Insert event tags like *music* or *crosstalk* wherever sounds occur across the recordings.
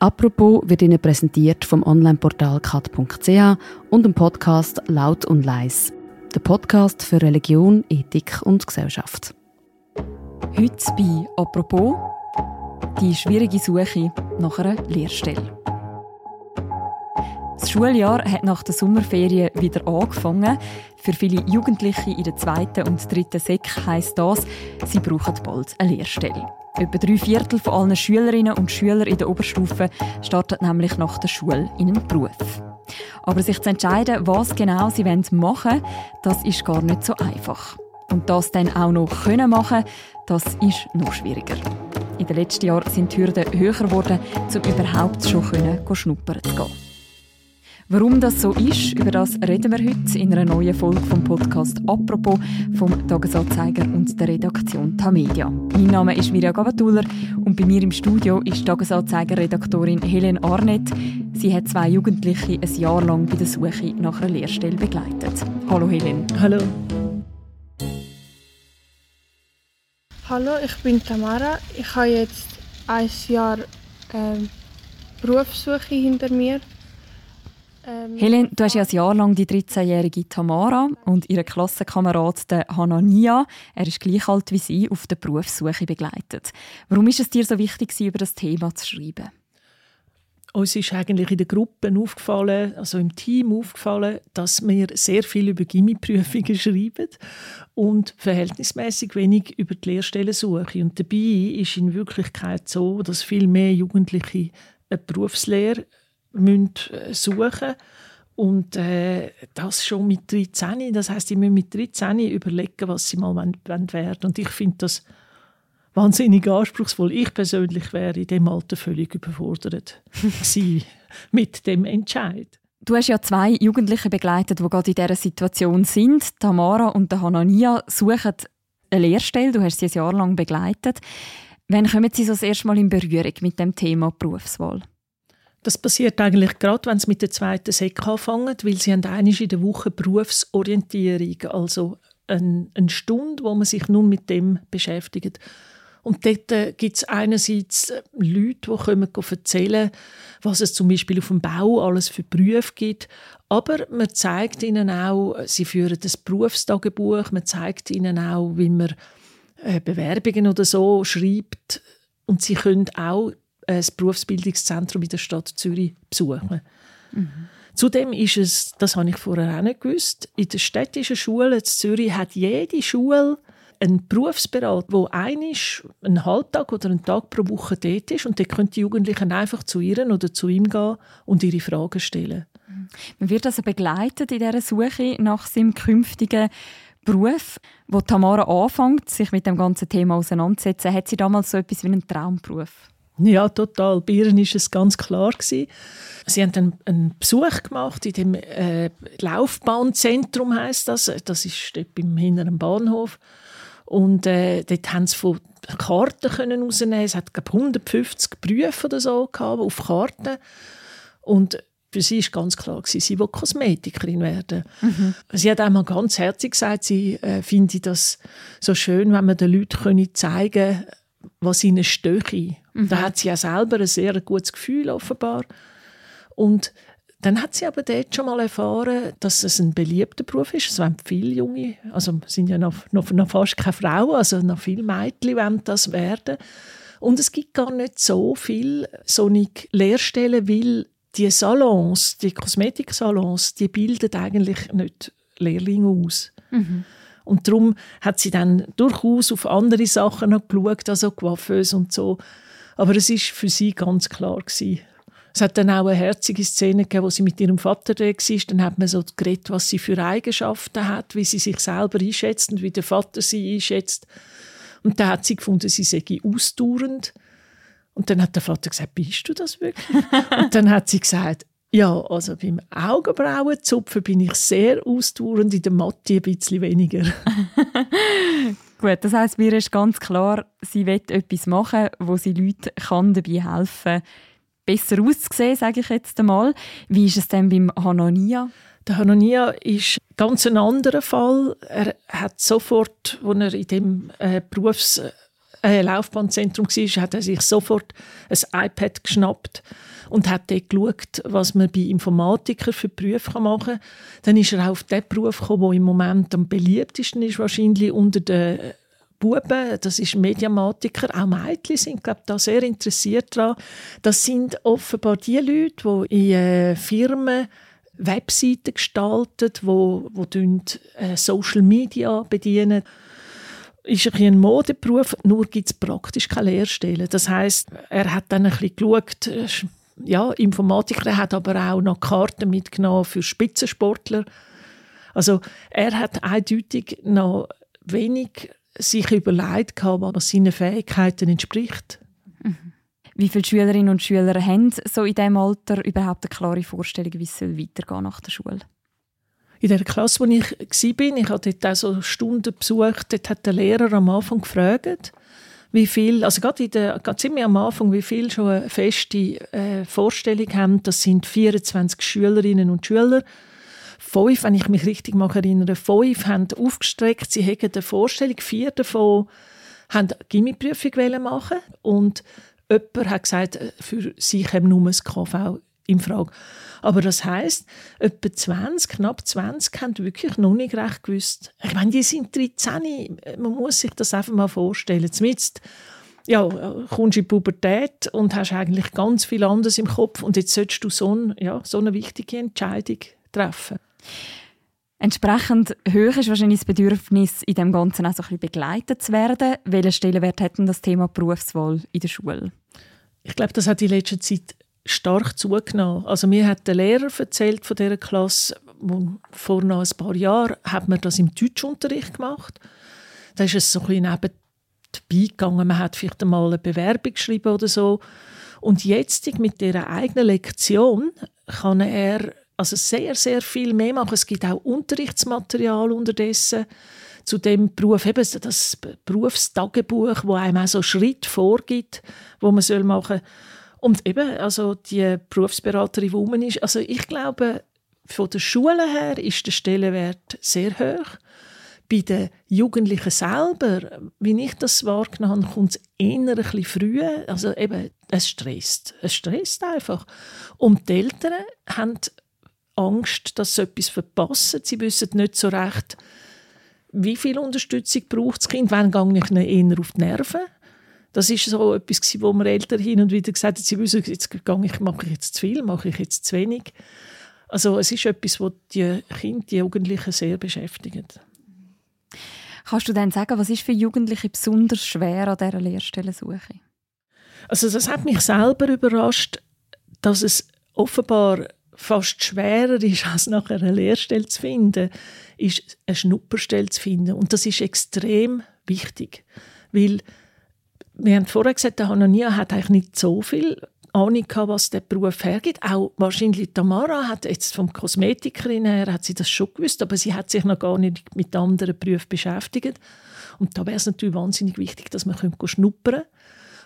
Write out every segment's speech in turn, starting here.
Apropos wird Ihnen präsentiert vom Onlineportal kat.ch und dem Podcast Laut und Leis. Der Podcast für Religion, Ethik und Gesellschaft. Heute bei Apropos die schwierige Suche nach einer Lehrstelle. Das Schuljahr hat nach der Sommerferien wieder angefangen. Für viele Jugendliche in der zweiten und dritten Sek heisst das, sie brauchen bald eine Lehrstelle. Etwa drei Viertel von allen Schülerinnen und Schülern in der Oberstufe starten nämlich nach der Schule in einen Beruf. Aber sich zu entscheiden, was genau sie machen wollen, das ist gar nicht so einfach. Und das dann auch noch können machen, das ist noch schwieriger. In den letzten Jahren sind die Hürden höher geworden, um überhaupt schon schnuppern zu gehen. Warum das so ist, über das reden wir heute in einer neuen Folge vom Podcast «Apropos» vom Tagesanzeiger und der Redaktion Tamedia. Mein Name ist Mirja Gavatuller und bei mir im Studio ist Tagesanzeiger-Redaktorin Helen Arnett. Sie hat zwei Jugendliche ein Jahr lang bei der Suche nach einer Lehrstelle begleitet. Hallo Helen. Hallo. Hallo, ich bin Tamara. Ich habe jetzt ein Jahr ähm, Berufssuche hinter mir. Ähm, Helen, du hast ja ein Jahr lang die 13-jährige Tamara und ihre Klassenkamerad Hanania, er ist gleich alt wie sie, auf der Berufssuche begleitet. Warum ist es dir so wichtig, über das Thema zu schreiben? Uns ist eigentlich in den Gruppen aufgefallen, also im Team aufgefallen, dass wir sehr viel über Gimmiprüfungen *laughs* schreiben und verhältnismäßig wenig über die Lehrstellensuche. Und dabei ist in Wirklichkeit so, dass viel mehr Jugendliche eine Berufslehre müssen äh, suchen und äh, das schon mit 13. Das heißt, sie müssen mit 13 überlegen, was sie mal werden wollen. Und ich finde das wahnsinnig anspruchsvoll. Ich persönlich wäre in dem Alter völlig überfordert *laughs* mit dem Entscheid. Du hast ja zwei Jugendliche begleitet, die gerade in dieser Situation sind. Tamara und Hanania suchen eine Lehrstelle. Du hast sie ein Jahr lang begleitet. Wann kommen Sie so das erste Mal in Berührung mit dem Thema Berufswahl? Das passiert eigentlich gerade, wenn sie mit der zweiten Sek anfangen, weil sie haben in der Woche Berufsorientierung, also eine, Stunde, wo man sich nun mit dem beschäftigt. Und dort äh, gibt es einerseits äh, Leute, die kommen erzählen, was es zum Beispiel auf dem Bau alles für Berufe gibt. Aber man zeigt ihnen auch, sie führen das Berufstagebuch, man zeigt ihnen auch, wie man äh, Bewerbungen oder so schreibt. Und sie können auch das Berufsbildungszentrum in der Stadt Zürich besuchen. Mhm. Zudem ist es, das habe ich vorher auch nicht gewusst, in der städtischen Schule in Zürich hat jede Schule einen Berufsberater, wo einisch einen Halbtag oder einen Tag pro Woche dort ist und dort können die Jugendlichen einfach zu ihr oder zu ihm gehen und ihre Fragen stellen. Man wird also begleitet in dieser Suche nach seinem künftigen Beruf. Wo Tamara anfängt, sich mit dem ganzen Thema auseinanderzusetzen, hat sie damals so etwas wie einen Traumberuf? Ja, total. Ihr war es ganz klar. Gewesen. Sie haben einen, einen Besuch gemacht in dem äh, Laufbahnzentrum, heißt das. Das ist dort beim hinteren Bahnhof. Und äh, dort haben sie von Karten können rausnehmen. Es hat glaube 150 Berufe oder so gehabt, auf Karten. Und für sie ist ganz klar gewesen, sie will Kosmetikerin werden. Mhm. Sie hat einmal ganz herzlich gesagt, sie äh, finde das so schön, wenn man den Leuten zeigen kann, was ihnen stöche. Mhm. Da hat sie ja selber ein sehr gutes Gefühl offenbar. Und dann hat sie aber dort schon mal erfahren, dass es ein beliebter Beruf ist. Es wollen viele Junge, also sind ja noch, noch, noch fast keine Frauen, also noch viele Mädchen wollen das werden. Und es gibt gar nicht so viele solche Lehrstellen, weil die Salons, die Kosmetiksalons, die bilden eigentlich nicht Lehrlinge aus. Mhm. Und darum hat sie dann durchaus auf andere Sachen noch geschaut, also Coiffeuse und so. Aber es ist für sie ganz klar gewesen. Es hat dann auch eine herzige Szene gegeben, wo sie mit ihrem Vater da war. Dann hat man so geredet, was sie für Eigenschaften hat, wie sie sich selber einschätzt und wie der Vater sie einschätzt. Und da hat sie gefunden, sie sei ausdauernd. Und dann hat der Vater gesagt, bist du das wirklich? *laughs* und dann hat sie gesagt, ja, also beim Augenbrauenzupfen bin ich sehr ausdauernd, in der Mathe ein bisschen weniger. *laughs* Gut, das heisst, mir ist ganz klar, sie will etwas machen, wo sie Leuten kann dabei helfen kann, besser auszusehen, sage ich jetzt einmal. Wie ist es denn beim Hanania? Der Hanania ist ganz ein anderer Fall. Er hat sofort, als er in dem äh, Berufs äh, Laufbahnzentrum war, hat er sich sofort ein iPad geschnappt und hat dort geschaut, was man bei Informatikern für Berufe machen kann. Dann ist er auf den Beruf gekommen, der im Moment am beliebtesten ist, wahrscheinlich unter den Buben, das ist Mediamatiker, auch Mädchen sind glaube da sehr interessiert daran. Das sind offenbar die Leute, die in äh, Firmen Webseiten gestalten, wo, wo äh, Social Media bedienen ist ein, ein Modeberuf, nur gibt es praktisch keine Lehrstellen. Das heißt, er hat dann ein bisschen geschaut, äh, ja, Informatiker, er hat aber auch noch Karten mitgenommen für Spitzensportler. Also er hat eindeutig noch wenig sich überlegt, was seinen Fähigkeiten entspricht. Mhm. Wie viele Schülerinnen und Schüler haben so in diesem Alter überhaupt eine klare Vorstellung, wie es weitergehen nach der Schule? In der Klasse, wo ich war, ich habe dort auch so Stunden besucht, dort hat der Lehrer am Anfang gefragt, wie viel, also gerade, in der, gerade ziemlich am Anfang, wie viel schon eine feste äh, Vorstellung haben. Das sind 24 Schülerinnen und Schüler. Fünf, wenn ich mich richtig erinnere, fünf haben aufgestreckt, sie haben eine Vorstellung, vier davon haben Gimmiprüfung machen und jemand hat gesagt, äh, für sie käme nur das KV in Frage. Aber das heisst, etwa 20, knapp 20 haben wirklich noch nicht recht gewusst. Ich meine, die sind 13, man muss sich das einfach mal vorstellen. Zumindest ja, kommst du in die Pubertät und hast eigentlich ganz viel anderes im Kopf und jetzt solltest du so, ein, ja, so eine wichtige Entscheidung treffen. Entsprechend hoch ist wahrscheinlich das Bedürfnis, in dem Ganzen auch so ein bisschen begleitet zu werden. Welchen Stellenwert hat denn das Thema Berufswahl in der Schule? Ich glaube, das hat in letzter Zeit stark zugenommen. Also mir hat der Lehrer erzählt von dieser Klasse, vor noch ein paar Jahren hat man das im Deutschunterricht gemacht. Da ist es so ein bisschen gegangen. Man hat vielleicht einmal eine Bewerbung geschrieben oder so. Und jetzt mit dieser eigenen Lektion kann er also sehr, sehr viel mehr machen. Es gibt auch Unterrichtsmaterial unterdessen zu dem Beruf, eben das Berufstagebuch, wo einem auch so Schritt vorgibt, wo man machen soll. Und eben, also die Berufsberaterin, die rum ist, also ich glaube, von der Schule her ist der Stellenwert sehr hoch. Bei den Jugendlichen selber, wie ich das wahrgenommen habe, kommt es eher ein bisschen früh. Also eben, es stresst. Es stresst einfach. Und die Eltern haben Angst, dass sie etwas verpassen. Sie wissen nicht so recht, wie viel Unterstützung braucht das Kind. Wann gehe ich ihnen eher auf die Nerven? Das ist so etwas, wo mir Eltern hin und wieder gesagt haben, sie wissen, jetzt gehe ich, mache ich jetzt zu viel, mache ich jetzt zu wenig. Also es ist etwas, was die Kinder, die Jugendlichen sehr beschäftigt. Kannst du dann sagen, was ist für Jugendliche besonders schwer an dieser Lehrstellensuche? Also das hat mich selber überrascht, dass es offenbar fast schwerer ist, *laughs* als nach einer Lehrstelle zu finden, ist eine Schnupperstelle zu finden. Und das ist extrem wichtig, weil wir haben vorher gesagt, der Hanania hat eigentlich nicht so viel Ahnung gehabt, was der Beruf hergibt. Auch wahrscheinlich Tamara hat jetzt vom Kosmetikerin her hat sie das schon gewusst, aber sie hat sich noch gar nicht mit anderen Berufen beschäftigt. Und da wäre es natürlich wahnsinnig wichtig, dass man schnuppern könnte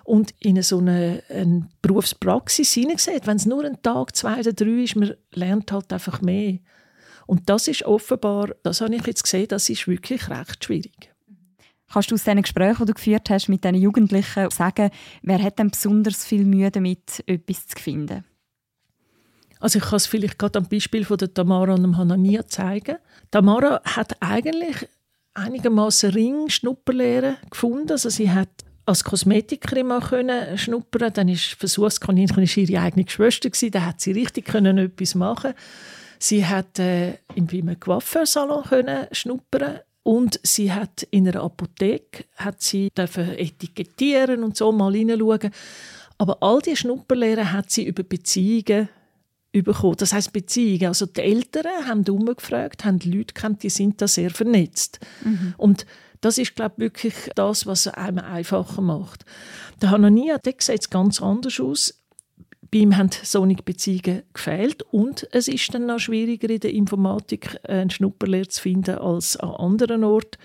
und in so eine, eine Berufspraxis hineinsieht. Wenn es nur ein Tag, zwei oder drei ist, man lernt halt einfach mehr. Und das ist offenbar, das habe ich jetzt gesehen, das ist wirklich recht schwierig. Kannst du aus diesen Gesprächen, die du geführt hast mit diesen Jugendlichen, sagen, wer hat denn besonders viel Mühe damit, etwas zu finden? Also ich kann es vielleicht gerade am Beispiel von der Tamara und dem Hanania zeigen. Tamara hat eigentlich einigermaßen Ring Schnupperlehre gefunden. Also sie hat als Kosmetikerin mal können schnuppern. Dann ist Versuchskaninchen ist ihre eigene Schwester gewesen. Da hat sie richtig können etwas machen. Sie hat äh, in einem Coiffeursalon können schnuppern und sie hat in einer Apotheke hat sie etikettieren und so mal hineinschauen. Aber all diese Schnupperlehren hat sie über Beziehungen bekommen. Das heißt Beziehungen. Also die Eltern haben umgefragt, haben Leute kennt, die sind da sehr vernetzt. Mhm. Und das ist, glaube ich, wirklich das, was es einem einfacher macht. Der Hanania, der sieht ganz anders aus. Bei ihm haben solche Beziehungen gefehlt und es ist dann noch schwieriger in der Informatik äh, einen Schnupperlehrer zu finden als an anderen Orten.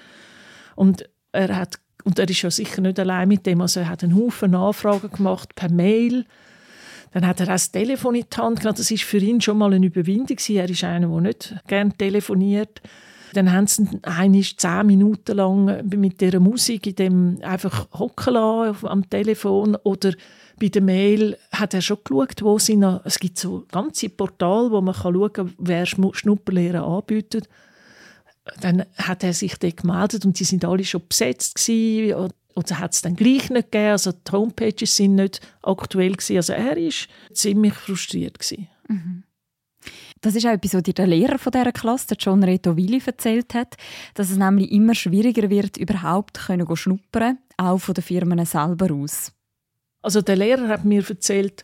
Und er hat und er ist ja sicher nicht allein mit dem, also er hat einen Haufen Anfragen gemacht per Mail. Dann hat er auch das Telefon in die Hand genommen. Das ist für ihn schon mal eine Überwindung. Er ist einer, der nicht gerne telefoniert. Dann haben sie einmal zehn Minuten lang mit dieser Musik in dem einfach hocken lassen am Telefon oder bei der Mail hat er schon geschaut, wo sie noch, es gibt so ganze Portale, wo man schauen kann, wer Schnupperlehre anbietet. Dann hat er sich dort gemeldet und die sind alle schon besetzt gewesen, oder hat es dann gleich nicht gegeben, also die Homepages sind nicht aktuell gewesen. Also er war ziemlich frustriert gewesen. Mhm. Das ist auch etwas, was der Lehrer von dieser Klasse, der John Reto Willi, erzählt hat, dass es nämlich immer schwieriger wird, überhaupt können schnuppern, auch von den Firmen selber aus. Also der Lehrer hat mir erzählt,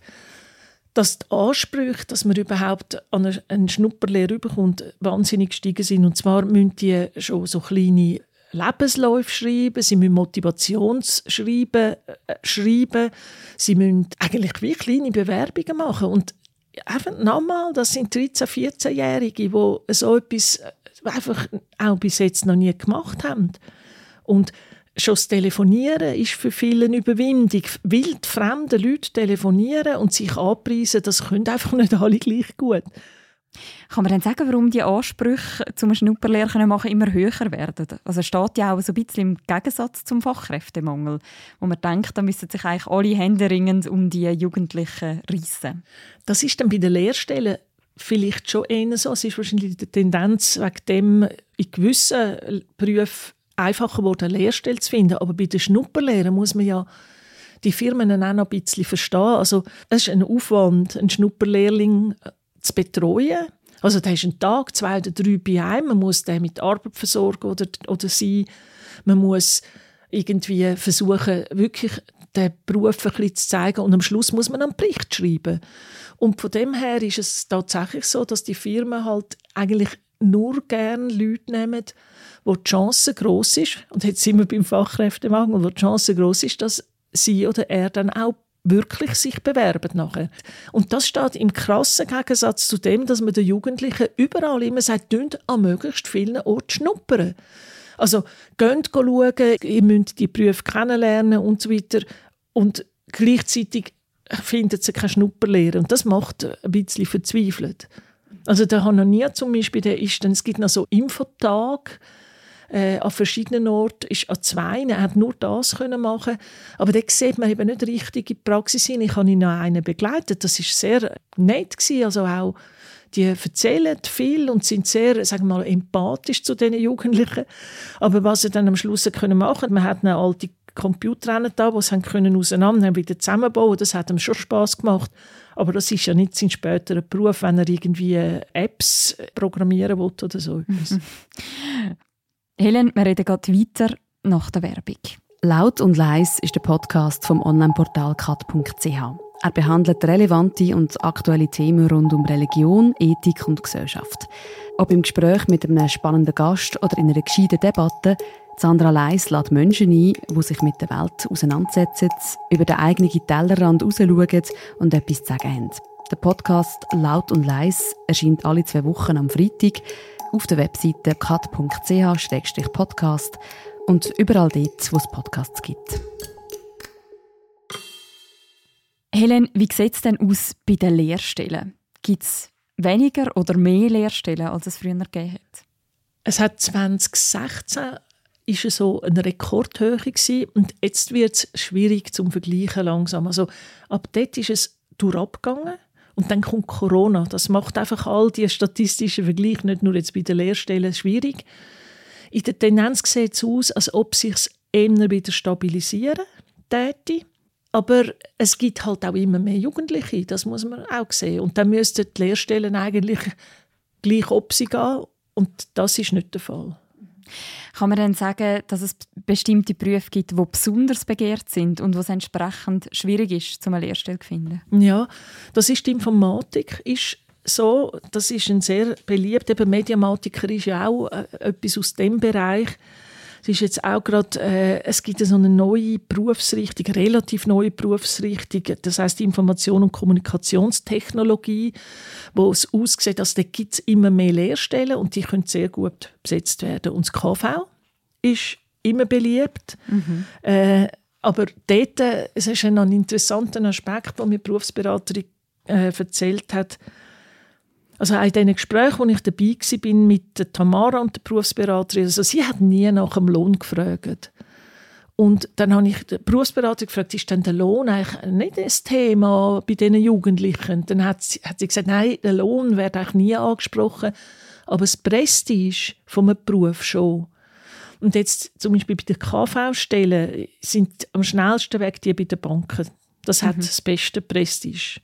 dass die Ansprüche, dass man überhaupt an eine Schnupperlehre bekommt, wahnsinnig gestiegen sind. Und zwar müssen die schon so kleine Lebensläufe schreiben, sie müssen Motivationsschreiben äh, schreiben, sie müssen eigentlich wie kleine Bewerbungen machen. Und einfach nochmal, das sind 13-, 14-Jährige, die so etwas äh, einfach auch bis jetzt noch nie gemacht haben. Und schon das Telefonieren ist für viele eine Überwindung. Wild fremde Leute telefonieren und sich anpreisen, das können einfach nicht alle gleich gut. Kann man dann sagen, warum die Ansprüche zum Schnupperlehr machen immer höher werden? Also steht ja auch so ein bisschen im Gegensatz zum Fachkräftemangel, wo man denkt, da müssen sich eigentlich alle händeringend um die Jugendlichen reissen. Das ist dann bei den Lehrstellen vielleicht schon eher so. Es ist wahrscheinlich die Tendenz, wegen dem in gewissen Berufen einfacher geworden, eine Lehrstelle zu finden. Aber bei den Schnupperlehren muss man ja die Firmen auch noch ein bisschen verstehen. Also es ist ein Aufwand, einen Schnupperlehrling zu betreuen. Also da ist ein Tag, zwei oder drei bei einem. Man muss den mit Arbeit versorgen oder, oder sie. Man muss irgendwie versuchen, wirklich den Beruf ein bisschen zu zeigen. Und am Schluss muss man einen Bericht schreiben. Und von dem her ist es tatsächlich so, dass die Firmen halt eigentlich nur gerne Leute nehmen, wo die Chance groß ist. Und jetzt sind wir beim Fachkräftemangel, wo die Chance groß ist, dass sie oder er dann auch wirklich sich bewerben nachher. Und das steht im krassen Gegensatz zu dem, dass man den Jugendlichen überall immer sagt, dünnt an möglichst vielen Orten schnuppern. Also, geht schauen, ihr müsst die Berufe kennenlernen und so weiter. Und gleichzeitig findet sie keine Schnupperlehre. Und das macht ein bisschen verzweifelt. Also, der Hanania zum Beispiel, der ist dann, es gibt noch so Infotag, äh, an verschiedenen Orten, ist an zwei, er hat nur das können machen aber da sieht man eben nicht richtig in die Praxis hin. Ich habe ihn noch einen begleitet, das ist sehr nett gewesen, also auch die erzählen viel und sind sehr, sagen wir mal, empathisch zu den Jugendlichen. Aber was sie dann am Schluss können machen, man hat eine alte Computer da, die sie können auseinander wieder zusammenbauen. Das hat ihm schon Spaß gemacht. Aber das ist ja nicht sein späterer Beruf, wenn er irgendwie Apps programmieren will oder so etwas. *laughs* Helen, wir reden gerade weiter nach der Werbung. Laut und leis ist der Podcast vom Onlineportal kat.ch. Er behandelt relevante und aktuelle Themen rund um Religion, Ethik und Gesellschaft. Ob im Gespräch mit einem spannenden Gast oder in einer gescheiten Debatte, Sandra Leis lädt Menschen ein, die sich mit der Welt auseinandersetzen, über den eigenen Tellerrand rausschauen und etwas zu sagen haben. Der Podcast Laut und Leis erscheint alle zwei Wochen am Freitag auf der Webseite kat.ch-podcast und überall dort, wo es Podcasts gibt. Helen, wie sieht es denn aus bei den Lehrstellen? Gibt es weniger oder mehr Lehrstellen, als es früher gegeben hat? Es hat 2016 ist es so eine Rekordhöhe gewesen, und jetzt wird es schwierig zum Vergleichen langsam. Also ab dort ist es durchgegangen und dann kommt Corona. Das macht einfach all die statistischen Vergleiche, nicht nur jetzt bei den Lehrstellen, schwierig. In der Tendenz sieht es aus, als ob sich eher wieder stabilisieren täte. Aber es gibt halt auch immer mehr Jugendliche, das muss man auch sehen. Und dann müssten die Lehrstellen eigentlich gleich ob sie gehen. Und das ist nicht der Fall. Kann man dann sagen, dass es bestimmte Berufe gibt, die besonders begehrt sind und wo es entsprechend schwierig ist, zum eine Lehrstelle zu finden? Ja, das ist die Informatik. Ist so, das ist ein sehr beliebt. Eben Mediamatiker ist ja auch äh, etwas aus dem Bereich. Es ist jetzt auch gerade, äh, es gibt so eine neue Berufsrichtung, relativ neue Berufsrichtung, das heißt Information- und Kommunikationstechnologie, wo es aussieht, dass da gibt es immer mehr Lehrstellen und die können sehr gut besetzt werden. Und das KV ist immer beliebt. Mhm. Äh, aber dort, äh, es ist ein interessanter Aspekt, den mir die Berufsberaterin äh, erzählt hat, Also in diesen Gesprächen, wo ich dabei war mit der Tamara und der Berufsberaterin, also sie hat nie nach dem Lohn gefragt. Und dann habe ich die Berufsberater gefragt, ist denn der Lohn eigentlich nicht das Thema bei diesen Jugendlichen? Dann hat sie, hat sie gesagt, nein, der Lohn wird eigentlich nie angesprochen, aber das Prestige vom Beruf schon. Und jetzt zum Beispiel bei den KV-Stellen sind am schnellsten weg die bei den Banken. Das hat mhm. das beste Prestige.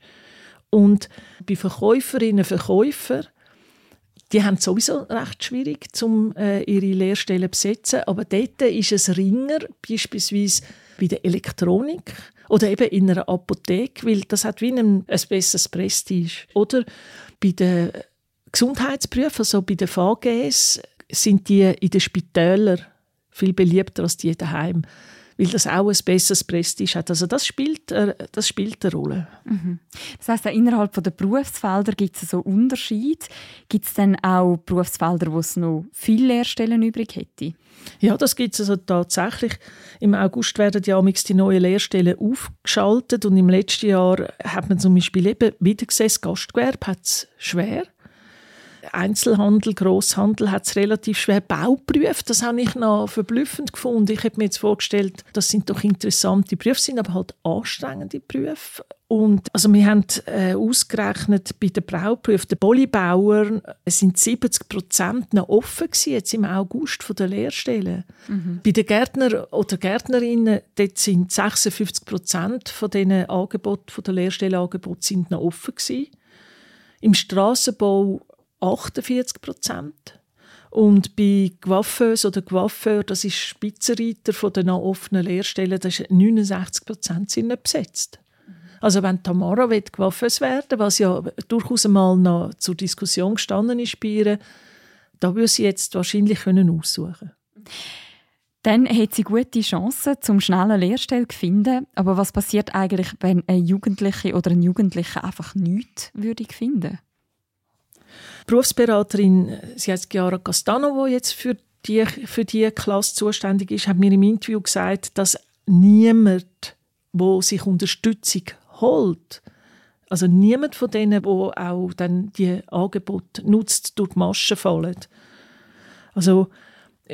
Und bei Verkäuferinnen und Verkäufern, die haben es sowieso recht schwierig, um äh, ihre Lehrstellen zu besetzen. Aber dort ist es ringer, beispielsweise bei der Elektronik oder eben in einer Apotheke, weil das hat wie ein, ein besseres Prestige. Oder bei den Gesundheitsberufen, also bei den VGS, sind die in den Spitälern viel beliebter als die daheim weil das auch ein besseres Prestige hat. Also das spielt, äh, das spielt eine Rolle. Mhm. Das heißt, innerhalb der Berufsfelder gibt es so Unterschiede. Gibt es dann auch Berufsfelder, wo es noch viele Lehrstellen übrig hätte? Ja, das gibt es also tatsächlich. Im August werden ja die neuen Lehrstellen aufgeschaltet und im letzten Jahr hat man zum Beispiel eben wieder gesehen, das Gastgewerbe hat es schwer. Einzelhandel, Grosshandel hat es relativ schwer. Bauberufe, das habe ich noch verblüffend gefunden. Ich habe mir jetzt vorgestellt, das sind doch interessante Berufe, sind aber halt anstrengende Berufe. Und also wir haben äh, ausgerechnet, bei den Brauberufen, den Polybauern, sind 70 Prozent noch offen gewesen, jetzt im August von der Lehrstellen. Mhm. Bei den Gärtner oder Gärtnerinnen, dort sind 56 Prozent von diesen Angeboten, von der Lehrstellenangebote sind noch offen gewesen. Im Strassenbau 48 Prozent. Und bei Coiffeuse oder Coiffeur, das ist Spitzenreiter von den offenen Lehrstellen, das ist 69 Prozent sind nicht besetzt. Also wenn Tamara Coiffeuse werden was ja durchaus einmal noch zur Diskussion gestanden ist bei ihr, da würde sie jetzt wahrscheinlich können aussuchen dann hat sie gute Chancen, zum schnellen Lehrstelle zu finden. Aber was passiert eigentlich, wenn eine Jugendliche oder ein Jugendlicher einfach nichts würde finden? Berufsberaterin, sie heißt Chiara Castano, die jetzt für die, für die Klasse zuständig ist, hat mir im Interview gesagt, dass niemand, wo sich Unterstützung holt, also niemand von denen, wo auch dann die Angebote nutzt, durch die Maschen fallen. Also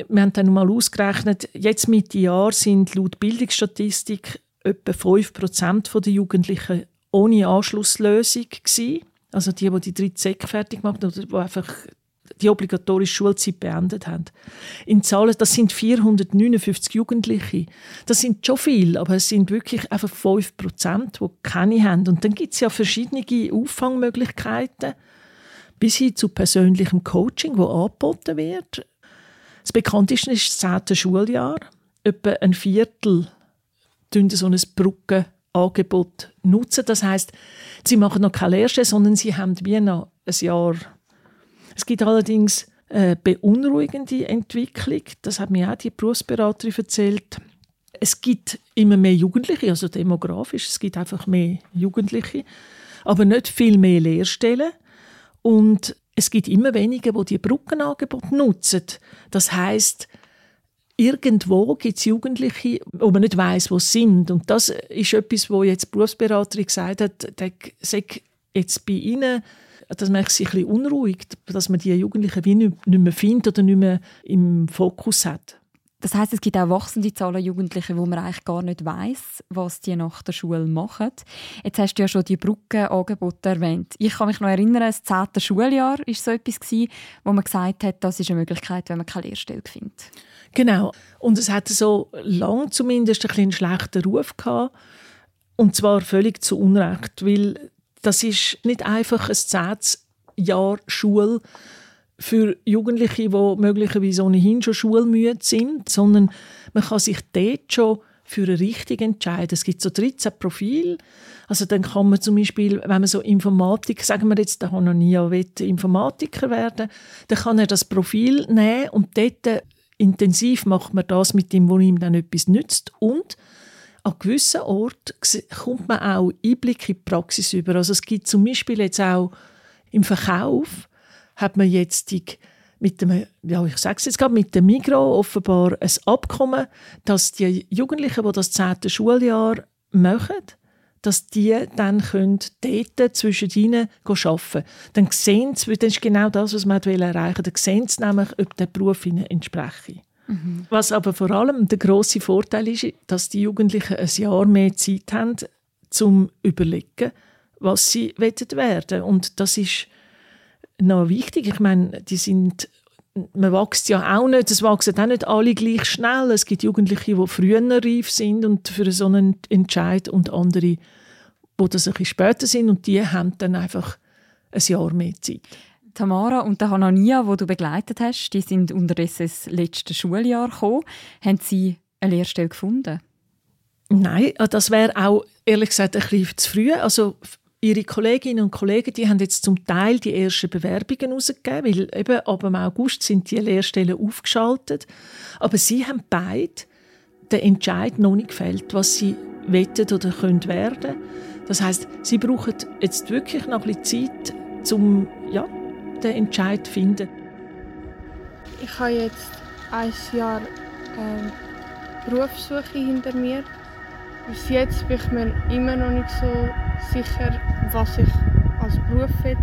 wir haben dann mal ausgerechnet, jetzt mit Jahr sind laut Bildungsstatistik etwa 5% der Jugendlichen ohne Anschlusslösung gewesen. Also die, die die dritte Sek fertig gemacht haben oder die einfach die obligatorische Schulzeit beendet haben. In Zahlen, das sind 459 Jugendliche. Das sind schon viel, aber es sind wirklich einfach 5 Prozent, die keine haben. Und dann gibt es ja verschiedene Auffangmöglichkeiten, bis hin zu persönlichem Coaching, wo angeboten wird. Das bekannteste ist das 10. Schuljahr. Etwa ein Viertel tun so ein Brückenangebot nutzen. Das heißt, Sie machen noch keine Lehre, sondern sie haben wie noch ein Jahr. Es gibt allerdings eine beunruhigende Entwicklung. Das hat mir auch die Berufsberaterin erzählt. Es gibt immer mehr Jugendliche, also demografisch, es gibt einfach mehr Jugendliche, aber nicht viel mehr Lehrstellen. Und es gibt immer weniger, die die Brückenangebote nutzen. Das heißt, irgendwo gibt es Jugendliche, wo man nicht weiß, wo sie sind. Und das ist etwas, wo jetzt die Berufsberaterin gesagt hat, sagt jetzt bei ihnen, das macht sich ein bisschen unruhig, dass man die Jugendlichen wie nicht, mehr findet oder nicht mehr im Fokus hat. Das heißt, es gibt auch wachsende Zahlen Jugendliche, wo man eigentlich gar nicht weiß, was die nach der Schule machen. Jetzt hast du ja schon die Brückenangebote erwähnt. Ich kann mich noch erinnern, das zehnte Schuljahr war so etwas, wo man gesagt hat, das ist eine Möglichkeit, wenn man keine Lehrstelle findet. Genau. Und es hatte so lang zumindest ein einen schlechten Ruf gehabt. Und zwar völlig zu Unrecht, weil das ist nicht einfach ein zehntes Jahr Schule für Jugendliche, die möglicherweise ohnehin schon schulmüde sind, sondern man kann sich dort schon für eine Richtung entscheiden. Es gibt so 13 Profile. Also dann kann man zum Beispiel, wenn man so Informatik, sagen wir jetzt, der Hanania will Informatiker werden, dann kann er das Profil nehmen und dort intensiv macht man das mit dem, wo ihm dann etwas nützt und an gewissen Orten kommt man auch Einblick in die Praxis über. Also es gibt zum Beispiel jetzt auch im Verkauf hat man jetzt die, mit dem, ja, ich sage es jetzt gerade, mit dem Migro offenbar ein Abkommen, dass die Jugendlichen, die das zehnte Schuljahr machen, dass die dann können dort zwischen ihnen arbeiten können. Dann sehen sie, das ist genau das, was man erreichen will, dann sehen sie nämlich, ob der Beruf ihnen entspricht. Mhm. Was aber vor allem der große Vorteil ist, dass die Jugendlichen ein Jahr mehr Zeit haben, zum überlegen, was sie werden werden. Und das ist noch wichtig. Ich meine, die sind man wächst ja auch nicht, es wachsen auch nicht alle gleich schnell. Es gibt Jugendliche, die früher reif sind und für so einen Entscheid und andere, die das ein bisschen später sind und die haben dann einfach ein Jahr mehr Zeit. Tamara und der Hanania, wo du begleitet hast, die sind unterdessen ins letzte Schuljahr gekommen. Haben sie eine Lehrstelle gefunden? Nein, das wäre auch ehrlich gesagt ein bisschen zu früh. Also Ihre Kolleginnen und Kollegen, die haben jetzt zum Teil die ersten Bewerbungen herausgegeben, weil eben ab August sind die Lehrstellen aufgeschaltet. Aber sie haben beide den Entscheid noch nicht gefällt, was sie wettet oder können werden. Das heißt, sie brauchen jetzt wirklich noch ein bisschen Zeit, um ja, den Entscheid zu finden. Ich habe jetzt ein Jahr äh, Berufssuche hinter mir. Bis jetzt bin ich mir immer noch nicht so sicher, was ich als Beruf will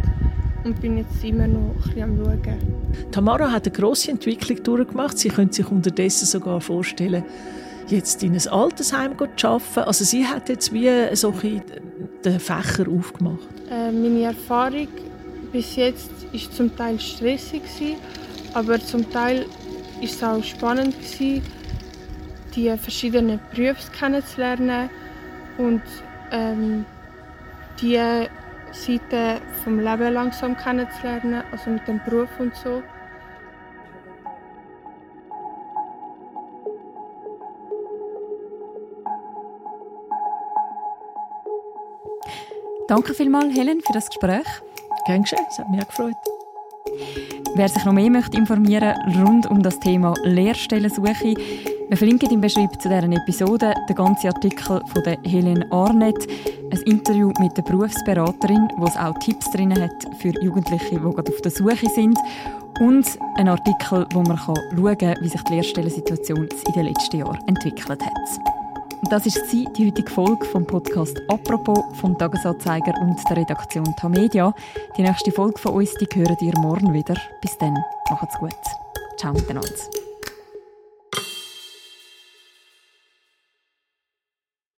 und bin jetzt immer noch ein bisschen am Schauen. Tamara hat eine grosse Entwicklung durchgemacht. Sie könnte sich unterdessen sogar vorstellen, jetzt in ein Altersheim zu arbeiten. Also sie hat jetzt wie so ein den Fächer aufgemacht. Äh, meine Erfahrung bis jetzt war zum Teil stressig, aber zum Teil war es auch spannend, die verschiedenen Berufe kennenzulernen und ähm, die Seite vom Leben langsam kennenzulernen, also mit dem Beruf und so. Danke vielmals, Helen, für das Gespräch. Gern geschehen, es hat mich auch gefreut. Wer sich noch mehr möchte informieren rund um das Thema Lehrstellensuche, wir verlinken im Beschreibung zu dieser Episode den ganzen Artikel von der Helene Arnett, ein Interview mit der Berufsberaterin, wo es auch Tipps drin hat für Jugendliche, die gerade auf der Suche sind und ein Artikel, wo man schauen kann, wie sich die Lehrstellensituation in den letzten Jahren entwickelt hat. Das ist die heutige Folge vom Podcast «Apropos» vom Tagesanzeiger und der Redaktion Tamedia. Die nächste Folge von uns die hören ihr morgen wieder. Bis dann, macht's gut. Ciao miteinander.